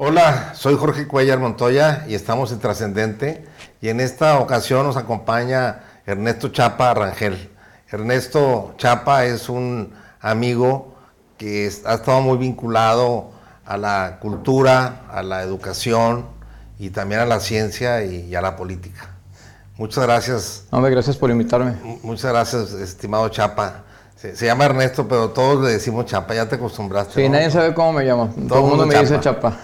Hola, soy Jorge Cuellar Montoya y estamos en Trascendente y en esta ocasión nos acompaña Ernesto Chapa Rangel. Ernesto Chapa es un amigo que ha estado muy vinculado a la cultura, a la educación y también a la ciencia y, a la política. Muchas gracias. Hombre, gracias por invitarme. Muchas gracias, estimado Chapa. Se, llama Ernesto, pero todos le decimos Chapa, ya te acostumbraste. Sí, nadie sabe cómo me llamo. Todo, el mundo, me dice Chapa.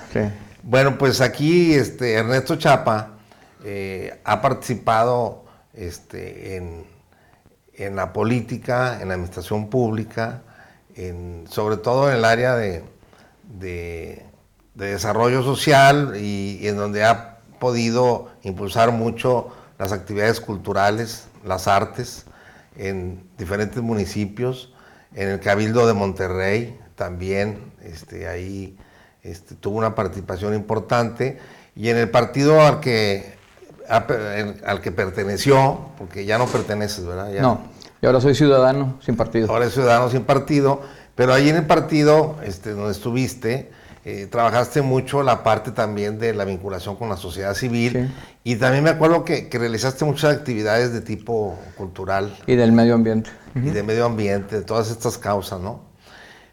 Bueno, pues aquí este, Ernesto Chapa eh, ha participado este, en, en, la política, en la administración pública, en, sobre todo en el área de, de, desarrollo social y, en donde ha podido impulsar mucho las actividades culturales, las artes en diferentes municipios, en el Cabildo de Monterrey también, este, ahí este, tuvo una participación importante, y en el partido al que, al que perteneció, porque ya no perteneces, ¿verdad? no, y ahora soy ciudadano sin partido. Ahora es ciudadano sin partido, pero ahí en el partido este, donde estuviste, eh, trabajaste mucho la parte también de la vinculación con la sociedad civil y también me acuerdo que, realizaste muchas actividades de tipo cultural. Y del medio ambiente. Y de medio ambiente, de todas estas causas, ¿no?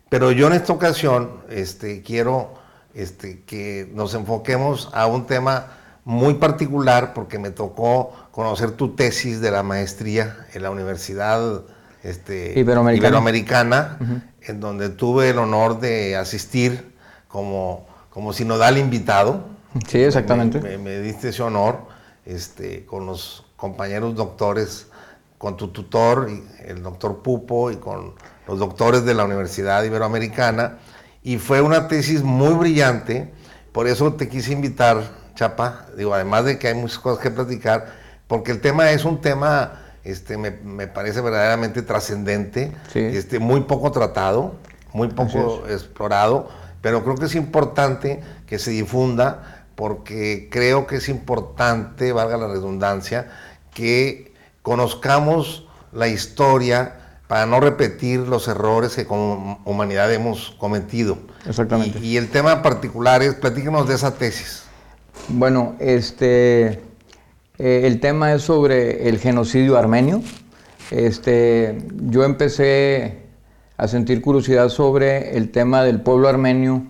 Pero yo en esta ocasión este, quiero este, que nos enfoquemos a un tema muy particular porque me tocó conocer tu tesis de la maestría en la Universidad este, Iberoamericana, en donde tuve el honor de asistir como, como sinodal invitado. Sí, exactamente. Me, diste ese honor este, con los compañeros doctores, con tu tutor, el doctor Pupo, y con los doctores de la Universidad Iberoamericana. Y fue una tesis muy brillante, por eso te quise invitar, Chapa, digo, además de que hay muchas cosas que platicar, porque el tema es un tema este, me, parece verdaderamente trascendente, este, muy poco tratado, muy poco explorado, pero creo que es importante que se difunda porque creo que es importante, valga la redundancia, que conozcamos la historia para no repetir los errores que como humanidad hemos cometido. Exactamente. Y, y el tema particular es, platíquenos de esa tesis. Bueno, este, eh, el tema es sobre el genocidio armenio. Este, yo empecé a sentir curiosidad sobre el tema del pueblo armenio,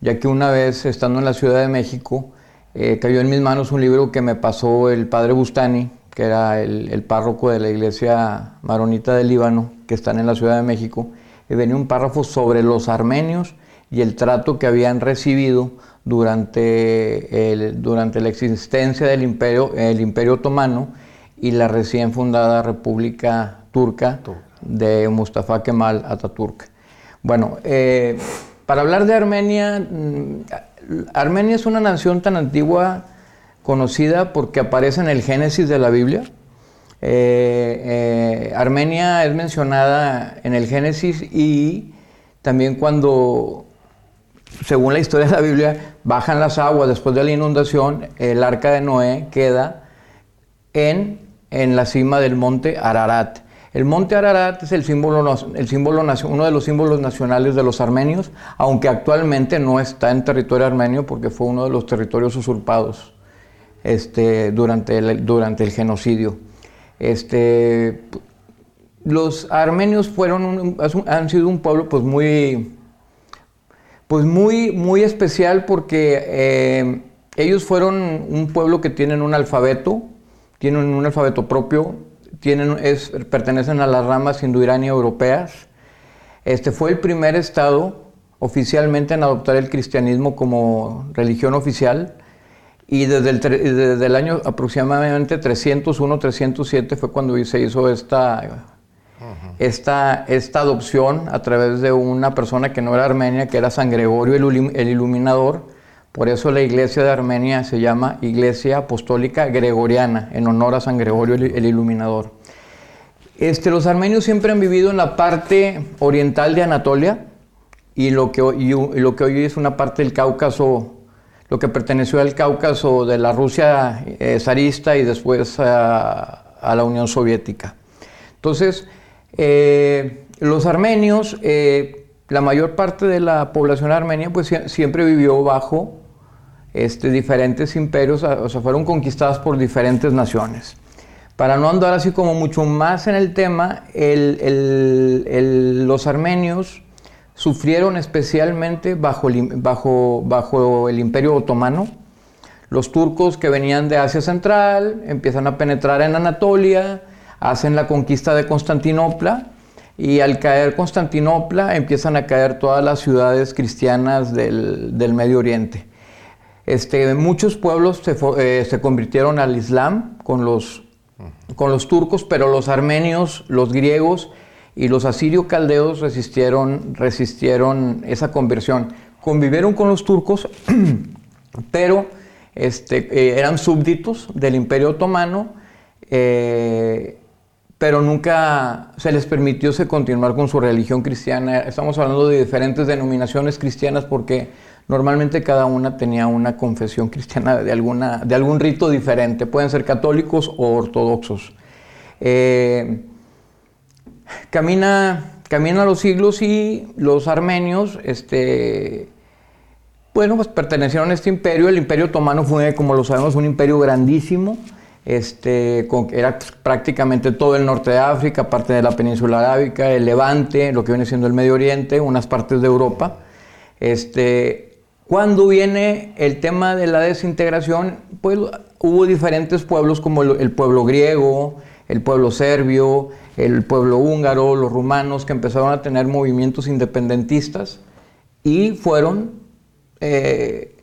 ya que una vez estando en la Ciudad de México, eh, cayó en mis manos un libro que me pasó el padre Bustani, que era el, párroco de la iglesia maronita del Líbano, que están en la Ciudad de México, y venía un párrafo sobre los armenios y el trato que habían recibido durante, durante la existencia del imperio, el imperio otomano y la recién fundada República Turca de Mustafa Kemal Atatürk. Bueno, eh, para hablar de Armenia, mm, Armenia es una nación tan antigua conocida porque aparece en el Génesis de la Biblia. Eh, eh, Armenia es mencionada en el Génesis y también cuando según la historia de la Biblia, bajan las aguas después de la inundación, el arca de Noé queda en, en la cima del monte Ararat. El monte Ararat es el símbolo, uno de los símbolos nacionales de los armenios, aunque actualmente no está en territorio armenio porque fue uno de los territorios usurpados este, durante, el, durante el genocidio. Este, los armenios fueron han sido un pueblo pues, muy, pues muy, muy especial porque eh, ellos fueron un pueblo que tienen un alfabeto, tienen un alfabeto propio, tienen, es, pertenecen a las ramas indoirania europeas. Este fue el primer estado oficialmente en adoptar el cristianismo como religión oficial y desde el, desde el año aproximadamente 301-307 fue cuando se hizo esta esta, esta adopción a través de una persona que no era armenia, que era San Gregorio el, Iluminador. Por eso la iglesia de Armenia se llama Iglesia Apostólica Gregoriana, en honor a San Gregorio el, Iluminador. Este, los armenios siempre han vivido en la parte oriental de Anatolia y lo que, lo que hoy es una parte del Cáucaso, lo que perteneció al Cáucaso de la Rusia eh, zarista y después a, la Unión Soviética. Entonces, eh, los armenios, eh, la mayor parte de la población armenia, pues siempre vivió bajo este, diferentes imperios, o sea, fueron conquistadas por diferentes naciones. Para no andar así como mucho más en el tema, los armenios sufrieron especialmente bajo el imperio otomano. Los turcos que venían de Asia Central empiezan a penetrar en Anatolia, hacen la conquista de Constantinopla y al caer Constantinopla empiezan a caer todas las ciudades cristianas del, Medio Oriente. Este, muchos pueblos se, eh, se, convirtieron al Islam con los, con los turcos, pero los armenios, los griegos y los asirio-caldeos resistieron, resistieron esa conversión. Convivieron con los turcos, pero este, eh, eran súbditos del Imperio Otomano. Eh, pero nunca se les permitió se continuar con su religión cristiana. Estamos hablando de diferentes denominaciones cristianas porque normalmente cada una tenía una confesión cristiana de, alguna, de algún rito diferente. Pueden ser católicos o ortodoxos. Eh, camina, camina los siglos y los armenios, este, bueno, pues pertenecieron a este imperio. El imperio otomano fue, como lo sabemos, un imperio grandísimo este, era prácticamente todo el norte de África, parte de la península arábica, el Levante, lo que viene siendo el Medio Oriente, unas partes de Europa. Este, cuando viene el tema de la desintegración, pues hubo diferentes pueblos como el, pueblo griego, el pueblo serbio, el pueblo húngaro, los rumanos, que empezaron a tener movimientos independentistas y fueron, eh,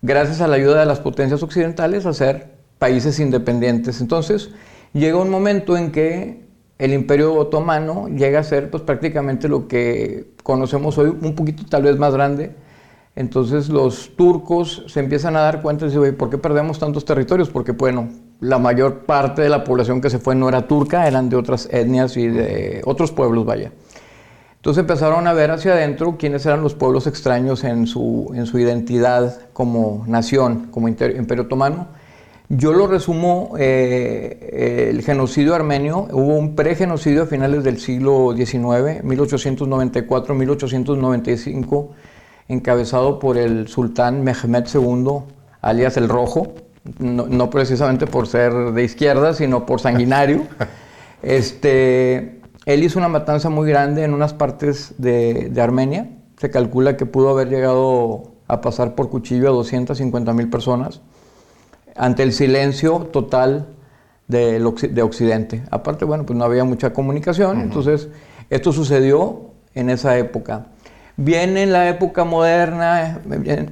gracias a la ayuda de las potencias occidentales, a ser países independientes. Entonces, llega un momento en que el imperio otomano llega a ser pues, prácticamente lo que conocemos hoy, un poquito tal vez más grande. Entonces los turcos se empiezan a dar cuenta y dicen, ¿por qué perdemos tantos territorios? Porque, bueno, la mayor parte de la población que se fue no era turca, eran de otras etnias y de otros pueblos, vaya. Entonces empezaron a ver hacia adentro quiénes eran los pueblos extraños en su, en su identidad como nación, como imperio otomano yo lo resumo, eh, el genocidio armenio, hubo un pregenocidio a finales del siglo XIX, 1894-1895, encabezado por el sultán Mehmed II, alias el Rojo, no, precisamente por ser de izquierda, sino por sanguinario. este, él hizo una matanza muy grande en unas partes de, de Armenia. Se calcula que pudo haber llegado a pasar por cuchillo a 250 mil personas ante el silencio total de, de, Occidente. Aparte, bueno, pues no había mucha comunicación, entonces esto sucedió en esa época. Viene en la época moderna,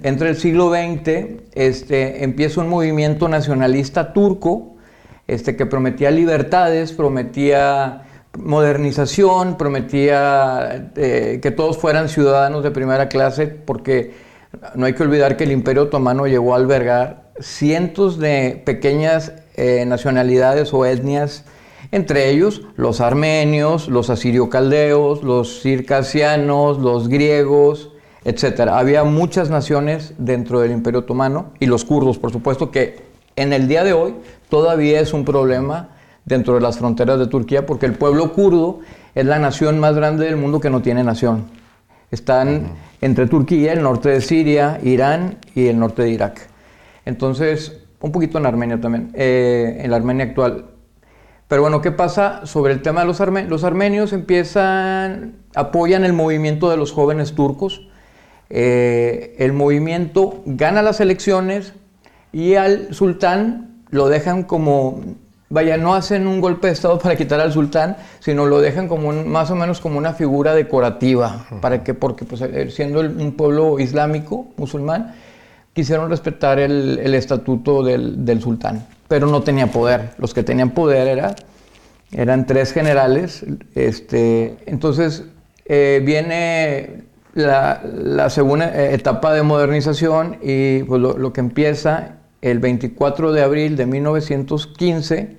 entre el siglo XX, este, empieza un movimiento nacionalista turco este, que prometía libertades, prometía modernización, prometía eh, que todos fueran ciudadanos de primera clase, porque no hay que olvidar que el Imperio Otomano llegó a albergar cientos de pequeñas eh, nacionalidades o etnias, entre ellos los armenios, los asirio-caldeos, los circasianos, los griegos, etc. Había muchas naciones dentro del Imperio Otomano y los kurdos, por supuesto, que en el día de hoy todavía es un problema dentro de las fronteras de Turquía porque el pueblo kurdo es la nación más grande del mundo que no tiene nación. Están entre Turquía, el norte de Siria, Irán y el norte de Irak. Entonces, un poquito en Armenia también, eh, en la Armenia actual. Pero bueno, ¿qué pasa sobre el tema de los armenios? Los armenios empiezan, apoyan el movimiento de los jóvenes turcos. Eh, el movimiento gana las elecciones y al sultán lo dejan como, vaya, no hacen un golpe de estado para quitar al sultán, sino lo dejan como más o menos como una figura decorativa, para que, porque pues, eh, siendo un pueblo islámico, musulmán, quisieron respetar el, estatuto del, sultán, pero no tenía poder. Los que tenían poder era, eran tres generales. Este, entonces eh, viene la, segunda etapa de modernización y pues, lo, que empieza el 24 de abril de 1915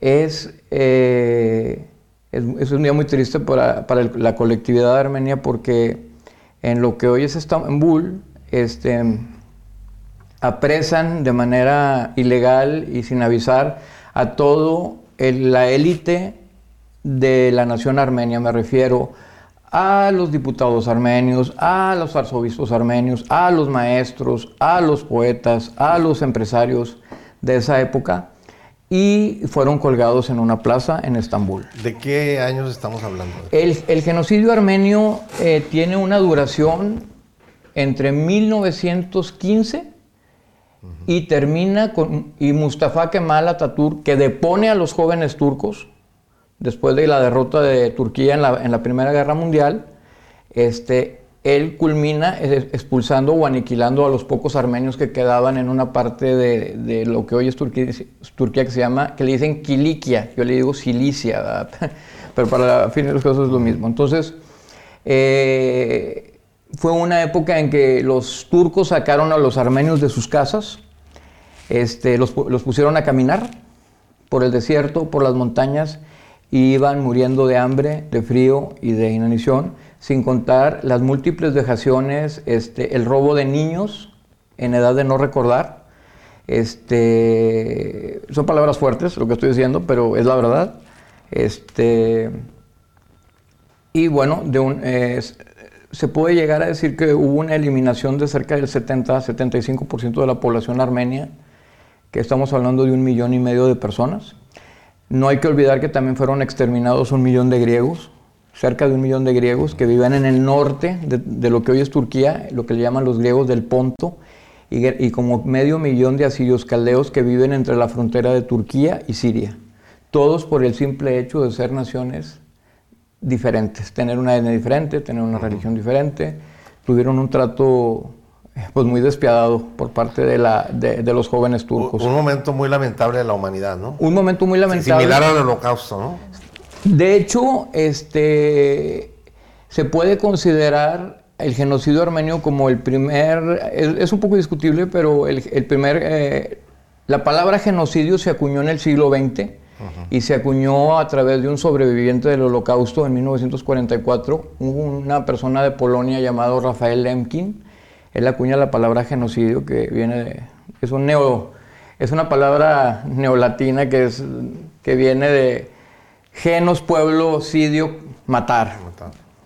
es, eh, es, un día muy triste para, para la colectividad de Armenia porque en lo que hoy es Estambul, este, apresan de manera ilegal y sin avisar a todo la élite de la nación armenia. Me refiero a los diputados armenios, a los arzobispos armenios, a los maestros, a los poetas, a los empresarios de esa época y fueron colgados en una plaza en Estambul. ¿De qué años estamos hablando? El, genocidio armenio eh, tiene una duración entre 1915 y termina con y Mustafa Kemal Atatürk que depone a los jóvenes turcos después de la derrota de Turquía en la, Primera Guerra Mundial, este, él culmina expulsando o aniquilando a los pocos armenios que quedaban en una parte de, lo que hoy es Turquía, Turquía, que se llama, que le dicen Kilikia, yo le digo Cilicia, pero para fin de los casos es lo mismo. Entonces, eh, fue una época en que los turcos sacaron a los armenios de sus casas, este, los, los pusieron a caminar por el desierto, por las montañas, y iban muriendo de hambre, de frío y de inanición, sin contar las múltiples dejaciones, este, el robo de niños en edad de no recordar. Este, son palabras fuertes lo que estoy diciendo, pero es la verdad. Este, y bueno, de un, se puede llegar a decir que hubo una eliminación de cerca del 70-75% de la población armenia, que estamos hablando de un millón y medio de personas. No hay que olvidar que también fueron exterminados un millón de griegos, cerca de un millón de griegos que vivían en el norte de, lo que hoy es Turquía, lo que le llaman los griegos del Ponto, y, como medio millón de asirios caldeos que viven entre la frontera de Turquía y Siria. Todos por el simple hecho de ser naciones diferentes, tener una etnia diferente, tener una religión diferente, tuvieron un trato pues muy despiadado por parte de, la, de, los jóvenes turcos. Un momento muy lamentable de la humanidad, ¿no? Un momento muy lamentable. Similar al holocausto, ¿no? De hecho, este, se puede considerar el genocidio armenio como el primer, es, un poco discutible, pero el, primer, eh, la palabra genocidio se acuñó en el siglo XX y se acuñó a través de un sobreviviente del holocausto en 1944, una persona de Polonia llamado Rafael Lemkin, él acuña la palabra genocidio que viene de, es un neo, es una palabra neolatina que es que viene de genos, pueblo, sidio, matar.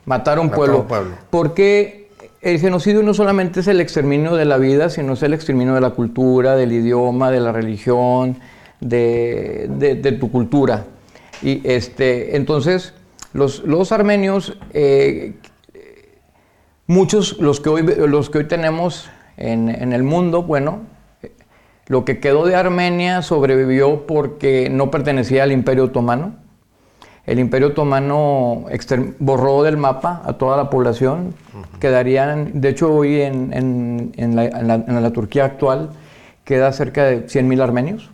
Matar, un, pueblo. un pueblo. Porque el genocidio no solamente es el exterminio de la vida, sino es el exterminio de la cultura, del idioma, de la religión, de, de, tu cultura. Y este, entonces, los, los armenios eh, Muchos, los que hoy, los que hoy tenemos en, el mundo, bueno, lo que quedó de Armenia sobrevivió porque no pertenecía al Imperio Otomano. El Imperio Otomano borró del mapa a toda la población. Quedarían, de hecho, hoy en, la, Turquía actual queda cerca de 100.000 armenios.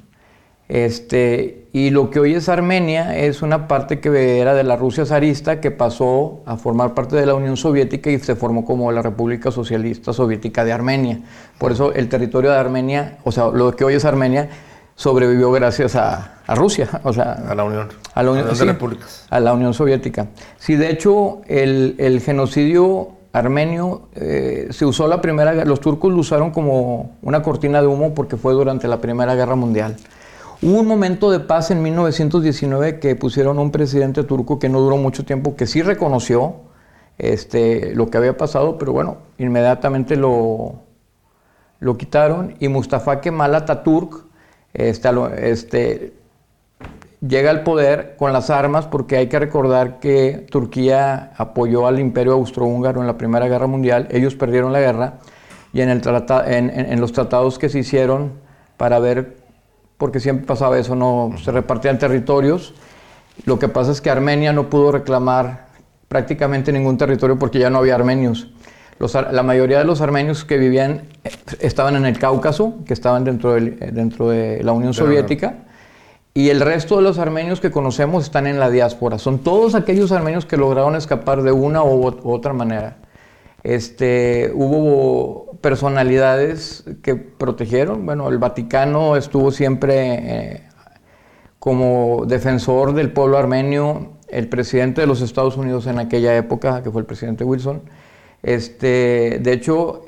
Este, y lo que hoy es Armenia es una parte que era de la Rusia zarista que pasó a formar parte de la Unión Soviética y se formó como la República Socialista Soviética de Armenia. Por eso el territorio de Armenia, o sea, lo que hoy es Armenia, sobrevivió gracias a, Rusia, o sea, a la Unión, a la Unión, de Repúblicas. A la Unión Soviética. Sí, de hecho, el, genocidio armenio eh, se usó la primera, los turcos lo usaron como una cortina de humo porque fue durante la Primera Guerra Mundial. Hubo un momento de paz en 1919 que pusieron un presidente turco que no duró mucho tiempo, que sí reconoció este, lo que había pasado, pero bueno, inmediatamente lo, lo quitaron. Y Mustafa Kemal Atatürk este, este, llega al poder con las armas porque hay que recordar que Turquía apoyó al imperio austrohúngaro en la Primera Guerra Mundial, ellos perdieron la guerra y en, el en, en los tratados que se hicieron para ver porque siempre pasaba eso, no se repartían territorios. Lo que pasa es que Armenia no pudo reclamar prácticamente ningún territorio porque ya no había armenios. la mayoría de los armenios que vivían eh, estaban en el Cáucaso, que estaban dentro, dentro de la Unión Soviética, y el resto de los armenios que conocemos están en la diáspora. Son todos aquellos armenios que lograron escapar de una u otra manera. Este, hubo personalidades que protegieron. Bueno, el Vaticano estuvo siempre eh, como defensor del pueblo armenio. El presidente de los Estados Unidos en aquella época, que fue el presidente Wilson, este, de hecho,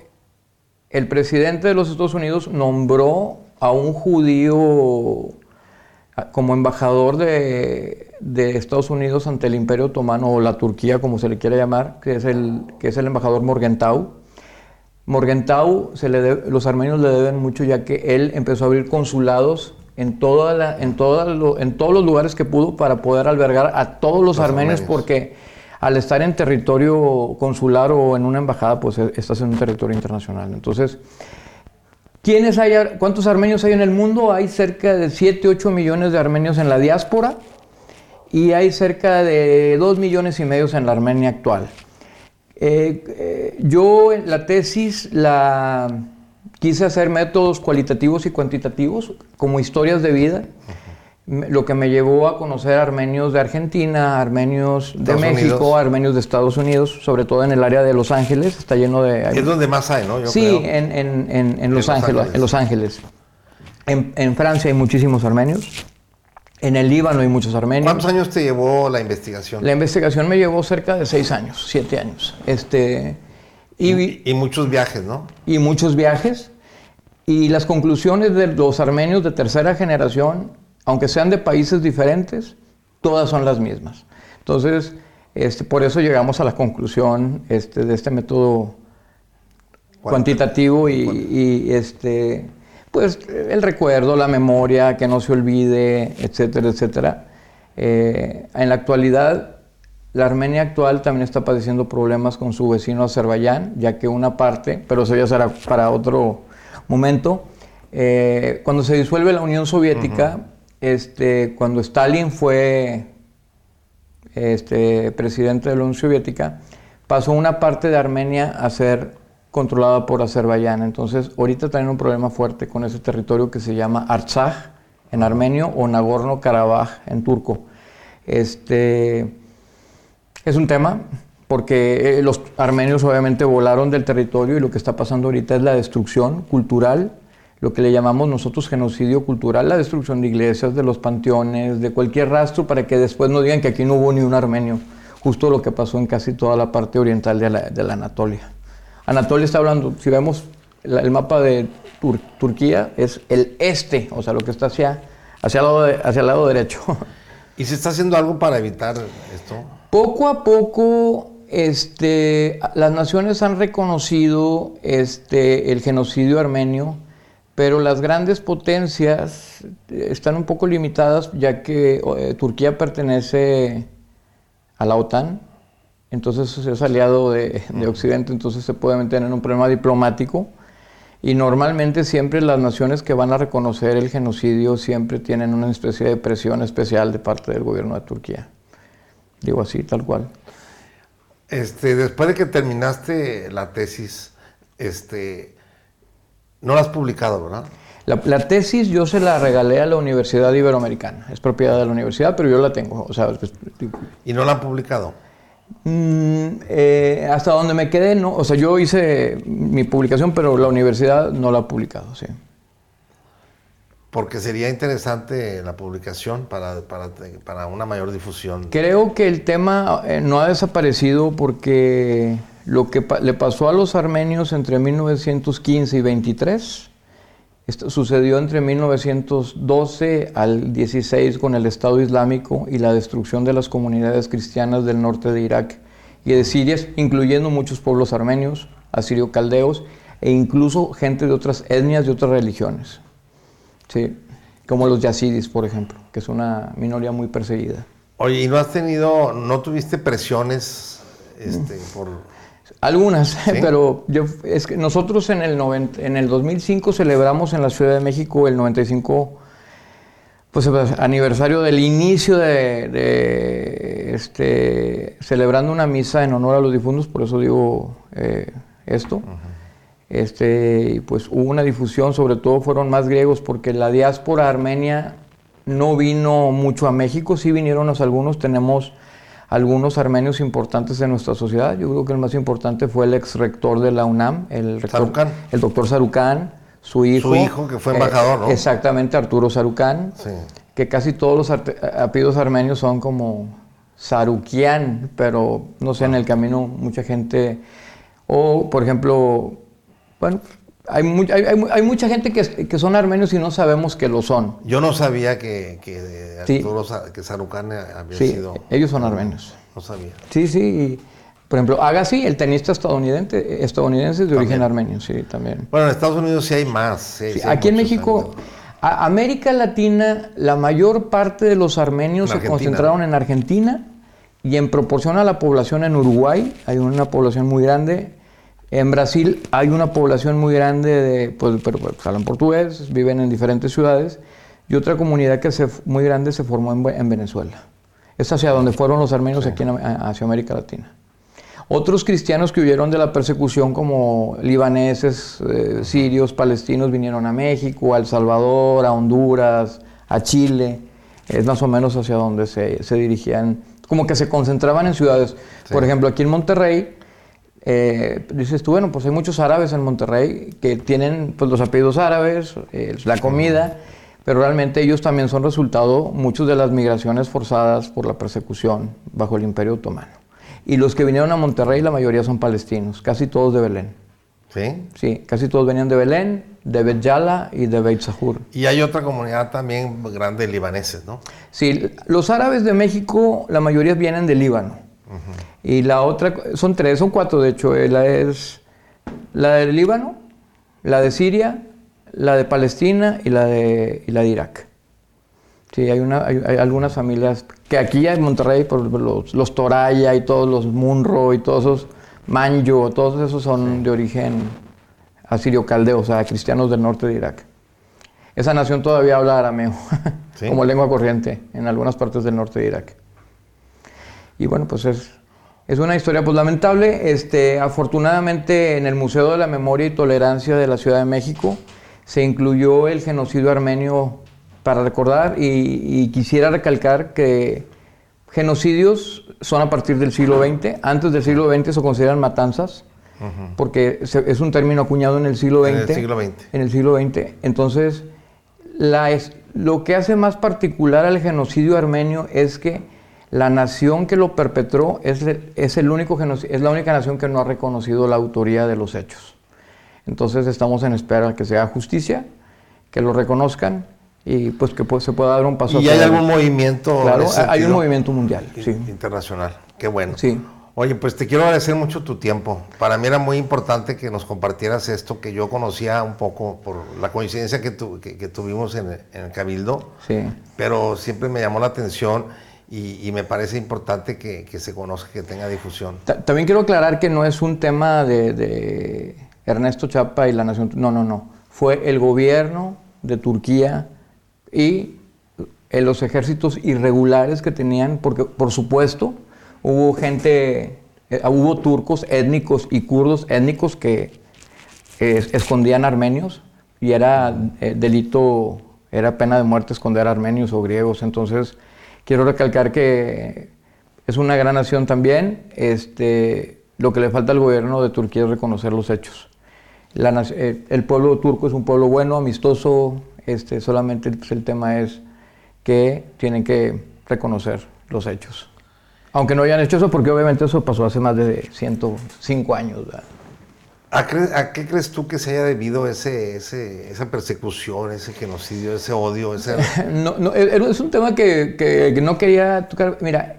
el presidente de los Estados Unidos nombró a un judío como embajador de, Estados Unidos ante el Imperio Otomano o la Turquía, como se le quiere llamar, que es el, que es el embajador Morgenthau. Morgenthau, se le los armenios le deben mucho ya que él empezó a abrir consulados en, toda en, en todos los lugares que pudo para poder albergar a todos los, armenios, porque al estar en territorio consular o en una embajada, pues e, estás en un territorio internacional. Entonces, ¿quiénes hay, ¿cuántos armenios hay en el mundo? Hay cerca de 7, 8 millones de armenios en la diáspora y hay cerca de 2 millones y medio en la Armenia actual. Eh, eh, yo la tesis la quise hacer métodos cualitativos y cuantitativos como historias de vida lo que me llevó a conocer armenios de Argentina, armenios de México, armenios de Estados Unidos, sobre todo en el área de Los Ángeles, está lleno de... Es donde más hay, ¿no? sí, En, en, Los, Ángeles, en Los Ángeles. En, Francia hay muchísimos armenios. En el Líbano hay muchos armenios. ¿Cuántos años te llevó la investigación? La investigación me llevó cerca de seis años, siete años. Este, y, y muchos viajes, ¿no? Y muchos viajes. Y las conclusiones de los armenios de tercera generación aunque sean de países diferentes, todas son las mismas. Entonces, este, por eso llegamos a la conclusión este, de este método cuantitativo y, este, pues el recuerdo, la memoria, que no se olvide, etcétera, etcétera. Eh, en la actualidad, la Armenia actual también está padeciendo problemas con su vecino Azerbaiyán, ya que una parte, pero eso ya será para otro momento, eh, cuando se disuelve la Unión Soviética, este, cuando Stalin fue este, presidente de la Unión Soviética, pasó una parte de Armenia a ser controlada por Azerbaiyán. Entonces, ahorita tienen un problema fuerte con ese territorio que se llama Artsaj en armenio o Nagorno-Karabaj en turco. Este, es un tema porque eh, los armenios obviamente volaron del territorio y lo que está pasando ahorita es la destrucción cultural lo que le llamamos nosotros genocidio cultural, la destrucción de iglesias, de los panteones, de cualquier rastro para que después no digan que aquí no hubo ni un armenio, justo lo que pasó en casi toda la parte oriental de la, Anatolia. Anatolia está hablando, si vemos el mapa de Turquía, es el este, o sea, lo que está hacia, hacia, el lado hacia el lado derecho. ¿Y se está haciendo algo para evitar esto? Poco a poco este, las naciones han reconocido este, el genocidio armenio pero las grandes potencias están un poco limitadas ya que eh, Turquía pertenece a la OTAN, entonces es aliado de, Occidente, entonces se puede meter en un problema diplomático. Y normalmente siempre las naciones que van a reconocer el genocidio siempre tienen una especie de presión especial de parte del gobierno de Turquía. Digo así, tal cual. Este, después de que terminaste la tesis, este, no la has publicado, ¿verdad? La, tesis yo se la regalé a la Universidad Iberoamericana. Es propiedad de la universidad, pero yo la tengo. Pues, ¿Y no la han publicado? Mm, eh, hasta donde me quedé, no. O sea, yo hice mi publicación, pero la universidad no la ha publicado, sí. Porque sería interesante la publicación para, para, una mayor difusión. Creo que el tema eh, no ha desaparecido porque lo que le pasó a los armenios entre 1915 y 23 esto sucedió entre 1912 al 16 con el Estado Islámico y la destrucción de las comunidades cristianas del norte de Irak y de Siria, incluyendo muchos pueblos armenios, asirio-caldeos e incluso gente de otras etnias y otras religiones. ¿sí? Como los yazidis, por ejemplo, que es una minoría muy perseguida. Oye, ¿y no has tenido, no tuviste presiones este, por algunas, pero yo, es que nosotros en el, en el 2005 celebramos en la Ciudad de México el 95 pues, aniversario del inicio de, este, celebrando una misa en honor a los difuntos, por eso digo eh, esto. Este, pues hubo una difusión, sobre todo fueron más griegos, porque la diáspora armenia no vino mucho a México, sí vinieron algunos, tenemos algunos armenios importantes en nuestra sociedad. Yo creo que el más importante fue el ex rector de la UNAM, el, rector, el doctor Sarucán, su hijo. Su hijo, que fue embajador, ¿no? Exactamente, Arturo Sarucán. Sí. Que casi todos los apellidos armenios son como Sarukian, pero no sé, en el camino mucha gente. O, por ejemplo, bueno, Hay, hay, mucha gente que, son armenios y no sabemos que lo son. Yo no sabía que, que Arturo, que Sarucán había sí, sido... ellos son armenios. No sabía. Sí, sí. Por ejemplo, Agassi, el tenista estadounidense, estadounidense de origen armenio, sí, también. Bueno, en Estados Unidos sí hay más. aquí en México, América Latina, la mayor parte de los armenios se concentraron en Argentina y en proporción a la población en Uruguay, hay una población muy grande. En Brasil hay una población muy grande de, pues, pero, pues, hablan portugués, viven en diferentes ciudades. Y otra comunidad que se, muy grande se formó en, Venezuela. Es hacia donde fueron los armenios aquí en, hacia América Latina. Otros cristianos que huyeron de la persecución, como libaneses, eh, sirios, palestinos, vinieron a México, a El Salvador, a Honduras, a Chile. Es más o menos hacia donde se, dirigían, como que se concentraban en ciudades. Por ejemplo, aquí en Monterrey, eh, dices tú, bueno, pues hay muchos árabes en Monterrey que tienen pues, los apellidos árabes, eh, la comida, pero realmente ellos también son resultado, muchos de las migraciones forzadas por la persecución bajo el Imperio Otomano. Y los que vinieron a Monterrey, la mayoría son palestinos, casi todos de Belén. ¿Sí? Sí, casi todos venían de Belén, de Bet Yala y de Beit Sahur. Y hay otra comunidad también grande de libaneses, ¿no? Sí, los árabes de México, la mayoría vienen de Líbano. Y la otra, son tres, son cuatro de hecho. Eh, la es la de Líbano, la de Siria, la de Palestina y la de, y la de Irak. Sí, hay, una, hay, algunas familias que aquí en Monterrey, por los, los Toraya y todos los Munro y todos esos Manjo, todos esos son de origen asirio caldeo, o sea, cristianos del norte de Irak. Esa nación todavía habla arameo como lengua corriente en algunas partes del norte de Irak. Y bueno, pues es, es una historia pues lamentable. Este, afortunadamente en el Museo de la Memoria y Tolerancia de la Ciudad de México se incluyó el genocidio armenio para recordar y, quisiera recalcar que genocidios son a partir del siglo XX. Antes del siglo XX se consideran matanzas, porque es un término acuñado en el siglo XX. En el siglo XX. En el siglo XX. Entonces, la lo que hace más particular al genocidio armenio es que la nación que lo perpetró es, es, el único es la única nación que no ha reconocido la autoría de los hechos. Entonces estamos en espera que sea justicia, que lo reconozcan y pues que pues, se pueda dar un paso. ¿Y hay algún movimiento? Claro, hay un movimiento mundial, sí. Internacional, qué bueno. Sí. Oye, pues te quiero agradecer mucho tu tiempo. Para mí era muy importante que nos compartieras esto que yo conocía un poco por la coincidencia que, que, tuvimos en, el Cabildo. Sí. Pero siempre me llamó la atención y, me parece importante que, se conozca, que tenga difusión. también quiero aclarar que no es un tema de, de Ernesto Chapa y la Nación. No, no, no. Fue el gobierno de Turquía y en los ejércitos irregulares que tenían, porque por supuesto hubo gente, eh, hubo turcos étnicos y kurdos étnicos que escondían armenios y era eh, delito, era pena de muerte esconder armenios o griegos. Entonces, quiero recalcar que es una gran nación también. Este, lo que le falta al gobierno de Turquía es reconocer los hechos. Eh, el pueblo turco es un pueblo bueno, amistoso, este, solamente el tema es que tienen que reconocer los hechos. Aunque no hayan hecho eso, porque obviamente eso pasó hace más de 105 años. ¿A, qué crees tú que se haya debido ese, esa persecución, ese genocidio, ese odio? Ese... no, no, es un tema que, que, no quería tocar. Mira.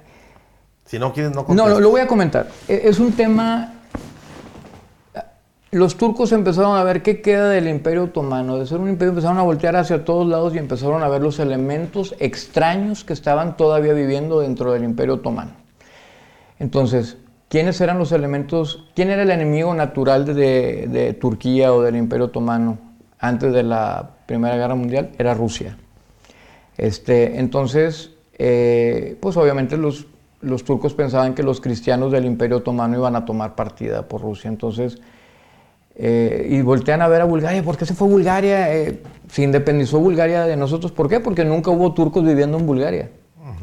Si no quieres, no No, lo voy a comentar. E, es un tema los turcos empezaron a ver qué queda del imperio otomano. De ser un imperio empezaron a voltear hacia todos lados y empezaron a ver los elementos extraños que estaban todavía viviendo dentro del imperio otomano. Entonces, ¿quiénes eran los elementos? ¿Quién era el enemigo natural de, Turquía o del imperio otomano antes de la Primera Guerra Mundial? Era Rusia. Este, entonces, eh, pues obviamente los, los turcos pensaban que los cristianos del imperio otomano iban a tomar partida por Rusia. Entonces, eh, y voltean a ver a Bulgaria, ¿por qué se fue Bulgaria? Eh, se independizó Bulgaria de nosotros, ¿por qué? Porque nunca hubo turcos viviendo en Bulgaria.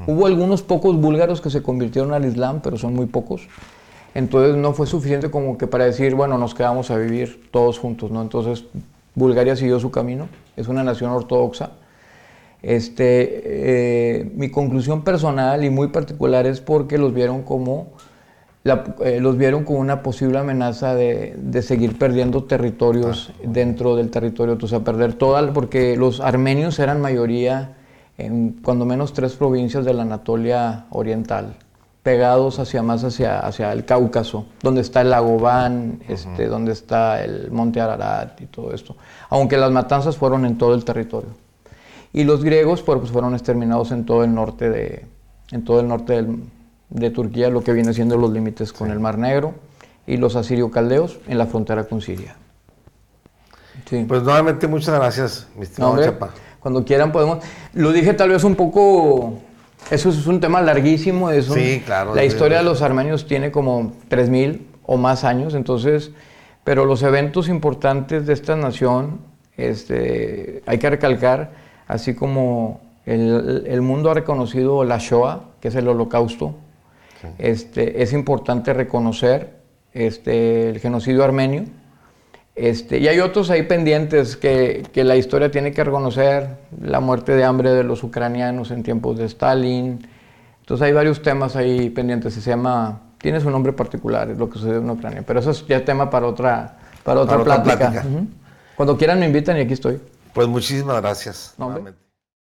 Hubo algunos pocos búlgaros que se convirtieron al Islam, pero son muy pocos. Entonces no fue suficiente como que para decir, bueno, nos quedamos a vivir todos juntos, ¿no? Entonces Bulgaria siguió su camino, es una nación ortodoxa. Este, eh, mi conclusión personal y muy particular es porque los vieron como eh, los vieron como una posible amenaza de, seguir perdiendo territorios ah. dentro del territorio, o sea, perder toda, porque los armenios eran mayoría en cuando menos tres provincias de la Anatolia Oriental, pegados hacia más hacia, hacia el Cáucaso, donde está el lago Van, este, donde está el monte Ararat y todo esto, aunque las matanzas fueron en todo el territorio. Y los griegos pues, fueron exterminados en todo el norte de, en todo el norte del, de Turquía, lo que viene siendo los límites con el Mar Negro, y los asirio-caldeos en la frontera con Siria. Pues nuevamente muchas gracias, mi estimado Chapa. Cuando quieran podemos... Lo dije tal vez un poco... Eso es un tema larguísimo. Eso, sí, claro. La historia de los armenios tiene como 3.000 o más años, entonces... Pero los eventos importantes de esta nación, este, hay que recalcar, así como el, el mundo ha reconocido la Shoah, que es el holocausto, este, es importante reconocer este, el genocidio armenio. Este, y hay otros ahí pendientes que, la historia tiene que reconocer, la muerte de hambre de los ucranianos en tiempos de Stalin. Entonces hay varios temas ahí pendientes. Se llama, tiene su nombre particular, es lo que sucedió en Ucrania. Pero eso es ya tema para otra, para otra plática. Cuando quieran me invitan y aquí estoy. Pues muchísimas gracias.